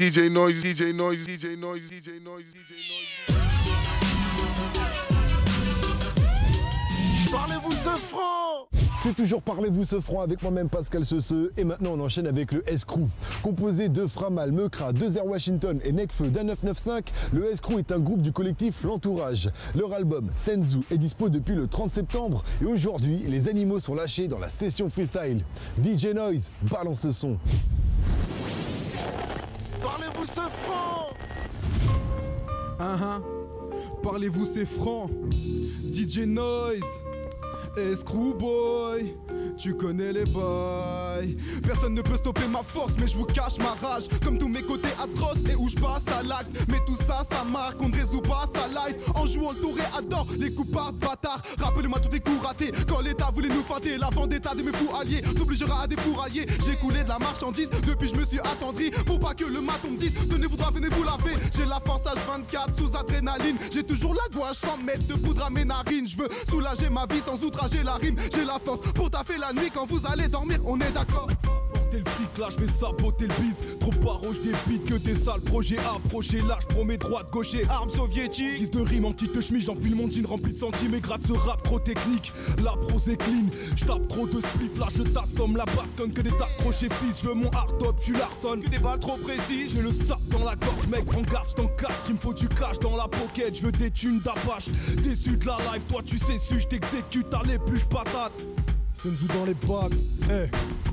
DJ Noise, DJ Noise, DJ Noise, DJ Noise, DJ Noise. Parlez-vous ce franc? C'est toujours Parlez-vous ce franc avec moi-même Pascal Seseux et maintenant on enchaîne avec le S-Crew. Composé de Framal, Meukra, de Zer Washington et Necfeu d'un 995, le S-Crew est un groupe du collectif L'Entourage. Leur album Senzu est dispo depuis le 30 septembre et aujourd'hui les animaux sont lâchés dans la session freestyle. DJ Noise, balance le son. Parlez-vous ce franc. Uh-huh. Parlez-vous c'est franc. DJ Noise. Escrew Boy tu connais les bails. Personne ne peut stopper ma force, mais je vous cache ma rage. Comme tous mes côtés atroces et où je passe à l'acte. Mais tout ça, ça marque, on ne résout pas sa life. En jouant le tour et adore les coupards bâtards. Rappelez-moi tous les coups ratés. Quand l'État voulait nous feinter, la vendetta de mes fous alliés t'obligera à défourailler. J'ai coulé de la marchandise, depuis je me suis attendri. Pour pas que le maton me dise, tenez-vous droit, venez vous laver. J'ai la force H24 sous adrénaline. J'ai toujours la gouache sans mettre de poudre à mes narines. Je veux soulager ma vie sans outrager la rime. J'ai la force pour taffer la nuit quand vous allez dormir, on est d'accord le fric là, je vais saboter le bise. Trop paroche des beats que des sales projets approchés. Là, je promets droite, gaucher, armes soviétiques. Guise de rime en petite chemise, j'enfile mon jean rempli de centimes et gratte ce rap trop technique. La prose est clean, je tape trop de spliff. Là, je t'assomme la basse conne que des tas de crochets fils. Je veux mon hard top, tu l'arçonnes. Que des balles trop précises, je le sape dans la gorge, mec. Prends garde, je t'en casse. Il me faut du cash dans la pocket, je veux des thunes d'apache. Déçu de la life, toi tu sais su, je t'exécute à l'épluche patate. Senzu dans les bagues, eh.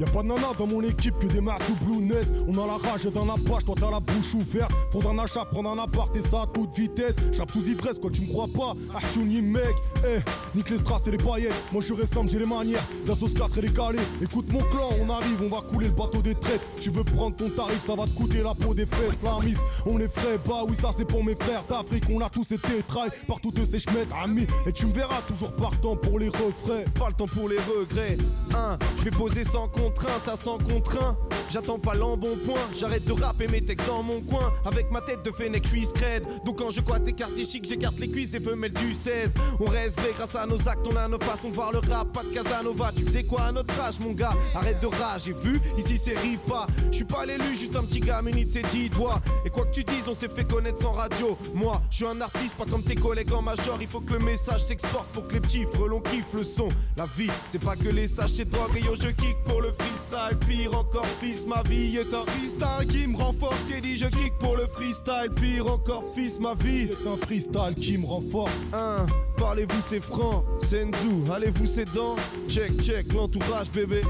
Y'a pas de nana dans mon équipe que des marques doublonaises. On a la rage dans la page, toi t'as la bouche ouverte. Prendre un achat, prendre un appart et ça à toute vitesse. J'rappe sous ivresse, quoi, tu me crois pas Artuni mec, eh, nique les strass et les paillettes. Moi je ressemble, j'ai les manières. La sauce 4 et les calés. Écoute mon clan, on arrive, on va couler le bateau des traites. Tu veux prendre ton tarif, ça va te coûter la peau des fesses. La miss, on est frais, bah oui, ça c'est pour mes frères d'Afrique. On a tous été trahi par toutes ces chemètes, amis. Et tu me verras toujours partant pour les refrains. Pas le temps pour les regrets. Hein, je vais poser sans contrainte à sans contraint. J'attends pas l'embonpoint, j'arrête de rapper mes textes dans mon coin. Avec ma tête de fennec, je suis scred. Donc quand je crois tes quartiers chics, j'écarte les cuisses des femelles du 16. On reste vrai grâce à nos actes, on a nos façons de voir le rap. Pas de Casanova, tu sais quoi à notre âge, mon gars? Arrête de rage, j'ai vu, ici c'est ripa. Je suis pas l'élu, juste un petit gars muni de ses dix doigts. Et quoi que tu dises, on s'est fait connaître sans radio. Moi, je suis un artiste, pas comme tes collègues en major. Il faut que le message s'exporte pour que les petits frelons kiffent le son. La vie, c'est pas que les sachets de drogue et yo, je kick pour le freestyle. Pire encore, fils, ma vie est un freestyle qui me renforce. Qui dit je kick pour le freestyle. Pire encore, fils, ma vie est un freestyle qui me renforce. Hein, parlez-vous, c'est franc. Senzu, allez-vous, c'est dents. Check, check, l'entourage, bébé.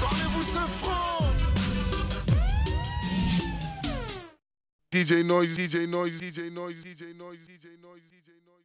Parlez-vous ce franc DJ Noise, DJ Noise, DJ Noise, DJ Noise, DJ Noise, DJ Noise.